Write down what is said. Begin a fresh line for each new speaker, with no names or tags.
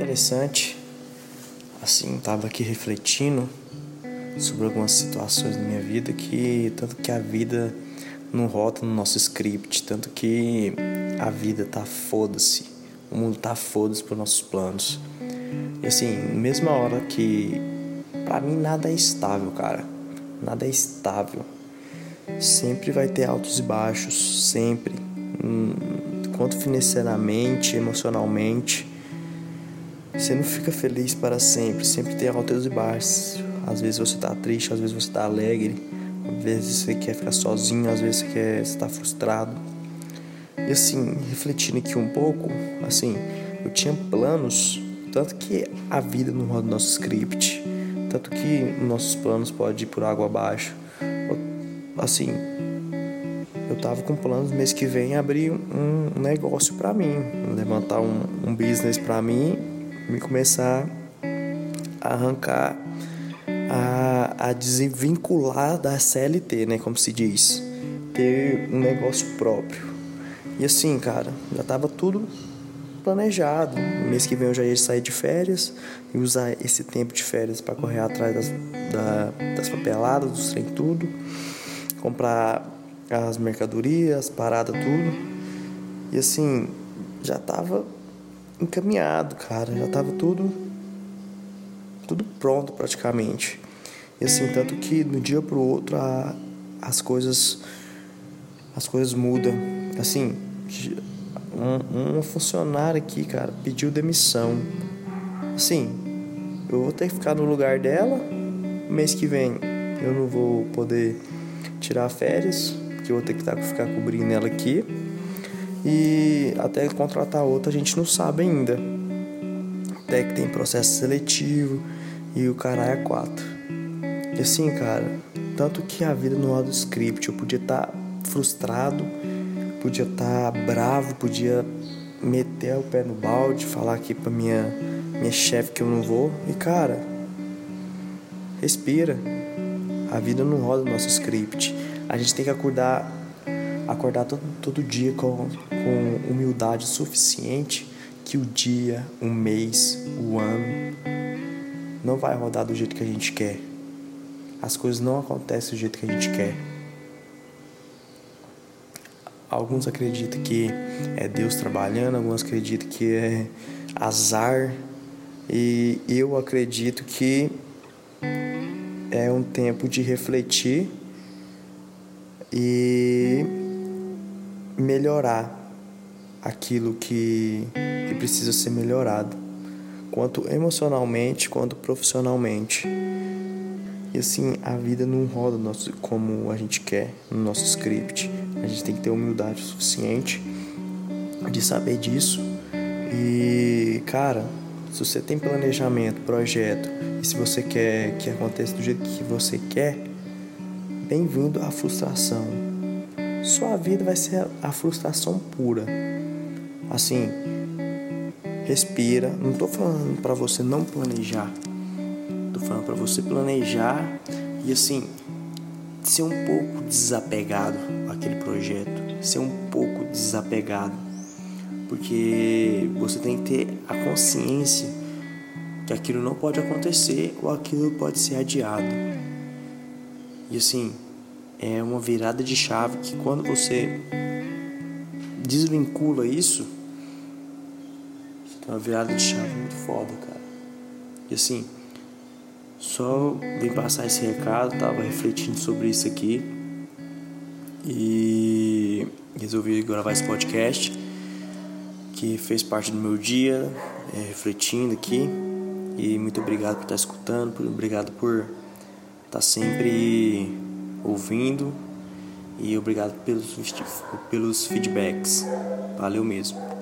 interessante. Assim, tava aqui refletindo sobre algumas situações da minha vida que tanto que a vida não rota no nosso script, tanto que a vida tá foda-se, o mundo tá foda-se para nossos planos. E assim, mesma hora que para mim nada é estável, cara. Nada é estável. Sempre vai ter altos e baixos, sempre. Hum, quanto financeiramente, emocionalmente. Você não fica feliz para sempre, sempre tem altos e baixos. Às vezes você tá triste, às vezes você tá alegre, às vezes você quer ficar sozinho, às vezes você quer estar tá frustrado. E assim, refletindo aqui um pouco, assim, eu tinha planos, tanto que a vida não roda nosso script, tanto que nossos planos podem ir por água abaixo. Assim, eu tava com planos mês que vem abrir um negócio para mim, levantar um, um business para mim, me começar a arrancar, a, a desvincular da CLT, né, como se diz, ter um negócio próprio. E assim, cara, já tava tudo planejado. mês que vem eu já ia sair de férias e usar esse tempo de férias para correr atrás das, da, das papeladas, dos trem tudo, comprar as mercadorias, parada tudo. E assim, já tava encaminhado, cara, já tava tudo tudo pronto praticamente. E assim, tanto que no dia pro outro a, as coisas as coisas mudam. Assim, um, um funcionário aqui, cara, pediu demissão. Assim, eu vou ter que ficar no lugar dela. Mês que vem eu não vou poder tirar férias que eu vou ter que tá, ficar cobrindo ela aqui. E até contratar outra a gente não sabe ainda. Até que tem processo seletivo e o caralho é quatro. E assim, cara, tanto que a vida não é do script, eu podia estar tá frustrado, podia estar tá bravo, podia meter o pé no balde, falar aqui pra minha, minha chefe que eu não vou. E cara, respira. A vida não roda no nosso script. A gente tem que acordar, acordar todo, todo dia com, com humildade suficiente que o dia, o mês, o ano não vai rodar do jeito que a gente quer. As coisas não acontecem do jeito que a gente quer. Alguns acreditam que é Deus trabalhando, alguns acreditam que é azar, e eu acredito que é um tempo de refletir e melhorar aquilo que, que precisa ser melhorado, quanto emocionalmente quanto profissionalmente. E assim, a vida não roda nosso, como a gente quer no nosso script. A gente tem que ter humildade suficiente de saber disso. E, cara, se você tem planejamento, projeto, e se você quer que aconteça do jeito que você quer, Bem-vindo à frustração. Sua vida vai ser a frustração pura. Assim, respira. Não estou falando para você não planejar. Estou falando para você planejar e assim ser um pouco desapegado àquele projeto, ser um pouco desapegado, porque você tem que ter a consciência que aquilo não pode acontecer ou aquilo pode ser adiado. E assim, é uma virada de chave que quando você desvincula isso, você tem uma virada de chave muito foda, cara. E assim, só vim passar esse recado, tava refletindo sobre isso aqui e resolvi gravar esse podcast que fez parte do meu dia, é, refletindo aqui. E muito obrigado por estar escutando, obrigado por tá sempre ouvindo e obrigado pelos, pelos feedbacks. Valeu mesmo.